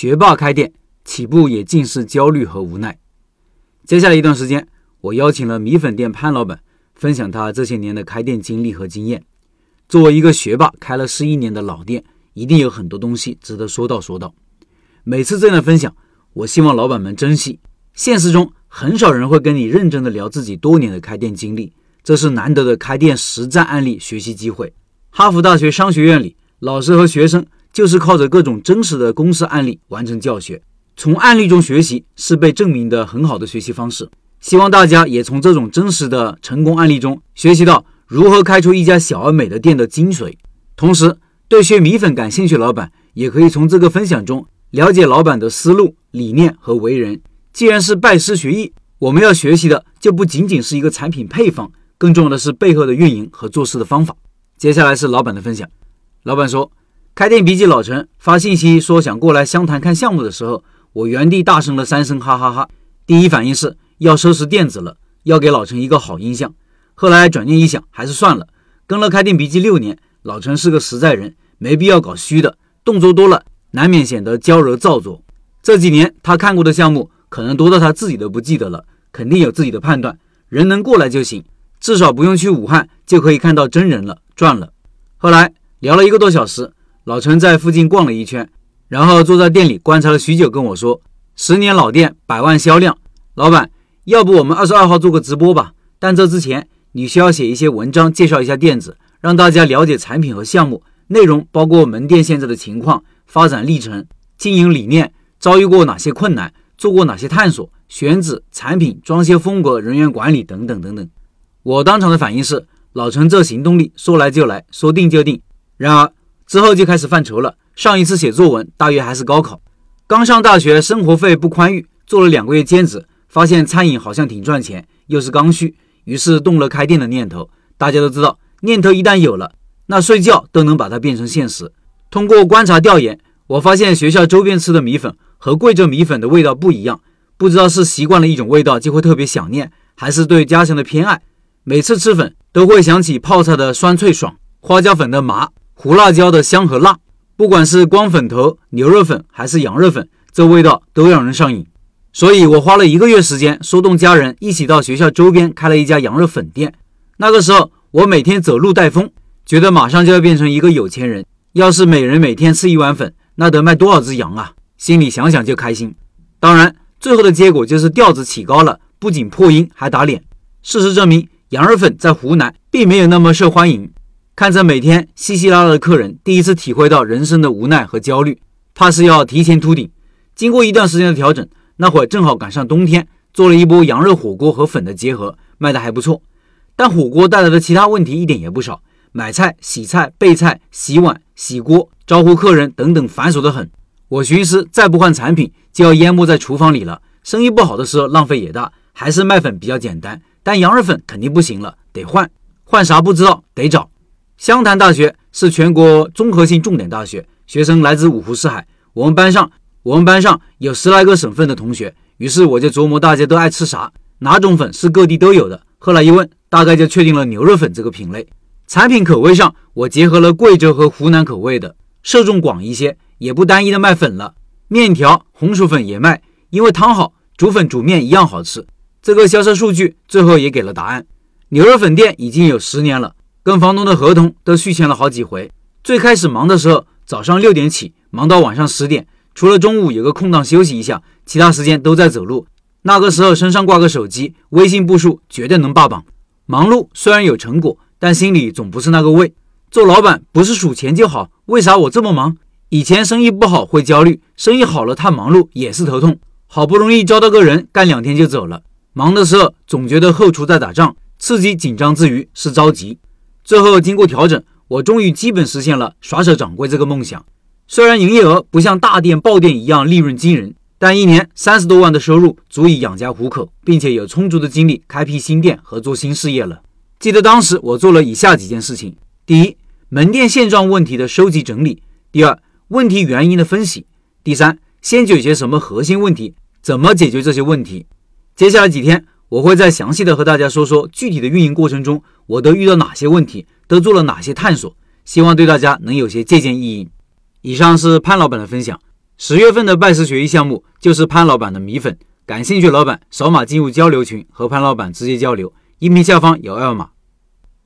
学霸开店起步也尽是焦虑和无奈。接下来一段时间，我邀请了米粉店潘老板分享他这些年的开店经历和经验。作为一个学霸，开了十一年的老店，一定有很多东西值得说道说道。每次这样的分享，我希望老板们珍惜。现实中很少人会跟你认真的聊自己多年的开店经历，这是难得的开店实战案例学习机会。哈佛大学商学院里，老师和学生就是靠着各种真实的公司案例完成教学。从案例中学习是被证明的很好的学习方式。希望大家也从这种真实的成功案例中学习到如何开出一家小而美的店的精髓。同时，对学米粉感兴趣老板也可以从这个分享中了解老板的思路、理念和为人。既然是拜师学艺，我们要学习的就不仅仅是一个产品配方，更重要的是背后的运营和做事的方法。接下来是老板的分享。老板说：“开店笔记老陈发信息说想过来湘潭看项目的时候，我原地大声了三声哈哈哈。第一反应是要收拾店子了，要给老陈一个好印象。后来转念一想，还是算了。跟了开店笔记六年，老陈是个实在人，没必要搞虚的，动作多了难免显得娇柔造作。这几年他看过的项目。”可能多到他自己都不记得了，肯定有自己的判断。人能过来就行，至少不用去武汉就可以看到真人了，赚了。后来聊了一个多小时，老陈在附近逛了一圈，然后坐在店里观察了许久，跟我说：“十年老店，百万销量，老板，要不我们二十二号做个直播吧？但这之前你需要写一些文章，介绍一下店子，让大家了解产品和项目内容，包括门店现在的情况、发展历程、经营理念，遭遇过哪些困难。”做过哪些探索、选址、产品、装修风格、人员管理等等等等。我当场的反应是：老陈这行动力，说来就来，说定就定。然而之后就开始犯愁了。上一次写作文大约还是高考，刚上大学，生活费不宽裕，做了两个月兼职，发现餐饮好像挺赚钱，又是刚需，于是动了开店的念头。大家都知道，念头一旦有了，那睡觉都能把它变成现实。通过观察调研，我发现学校周边吃的米粉。和贵州米粉的味道不一样，不知道是习惯了一种味道就会特别想念，还是对家乡的偏爱。每次吃粉都会想起泡菜的酸脆爽，花椒粉的麻，胡辣椒的香和辣。不管是光粉头牛肉粉还是羊肉粉，这味道都让人上瘾。所以我花了一个月时间，说动家人一起到学校周边开了一家羊肉粉店。那个时候我每天走路带风，觉得马上就要变成一个有钱人。要是每人每天吃一碗粉，那得卖多少只羊啊！心里想想就开心，当然，最后的结果就是调子起高了，不仅破音还打脸。事实证明，羊肉粉在湖南并没有那么受欢迎。看着每天稀稀拉拉的客人，第一次体会到人生的无奈和焦虑，怕是要提前秃顶。经过一段时间的调整，那会儿正好赶上冬天，做了一波羊肉火锅和粉的结合，卖的还不错。但火锅带来的其他问题一点也不少，买菜、洗菜、备菜、洗碗、洗锅、招呼客人等等，繁琐的很。我寻思，再不换产品，就要淹没在厨房里了。生意不好的时候，浪费也大。还是卖粉比较简单，但羊肉粉肯定不行了，得换。换啥不知道，得找。湘潭大学是全国综合性重点大学，学生来自五湖四海。我们班上，我们班上有十来个省份的同学。于是我就琢磨大家都爱吃啥，哪种粉是各地都有的。后来一问，大概就确定了牛肉粉这个品类。产品口味上，我结合了贵州和湖南口味的，受众广一些。也不单一的卖粉了，面条、红薯粉也卖，因为汤好，煮粉煮面一样好吃。这个销售数据最后也给了答案。牛肉粉店已经有十年了，跟房东的合同都续签了好几回。最开始忙的时候，早上六点起，忙到晚上十点，除了中午有个空档休息一下，其他时间都在走路。那个时候身上挂个手机，微信步数绝对能霸榜。忙碌虽然有成果，但心里总不是那个味。做老板不是数钱就好，为啥我这么忙？以前生意不好会焦虑，生意好了太忙碌也是头痛。好不容易招到个人，干两天就走了。忙的时候总觉得后厨在打仗，刺激紧张之余是着急。最后经过调整，我终于基本实现了耍手掌柜这个梦想。虽然营业额不像大店爆店一样利润惊人，但一年三十多万的收入足以养家糊口，并且有充足的精力开辟新店和做新事业了。记得当时我做了以下几件事情：第一，门店现状问题的收集整理；第二，问题原因的分析。第三，先解决什么核心问题？怎么解决这些问题？接下来几天，我会再详细的和大家说说具体的运营过程中，我都遇到哪些问题，都做了哪些探索，希望对大家能有些借鉴意义。以上是潘老板的分享。十月份的拜师学艺项目就是潘老板的米粉，感兴趣老板扫码进入交流群和潘老板直接交流，音频下方有二维码。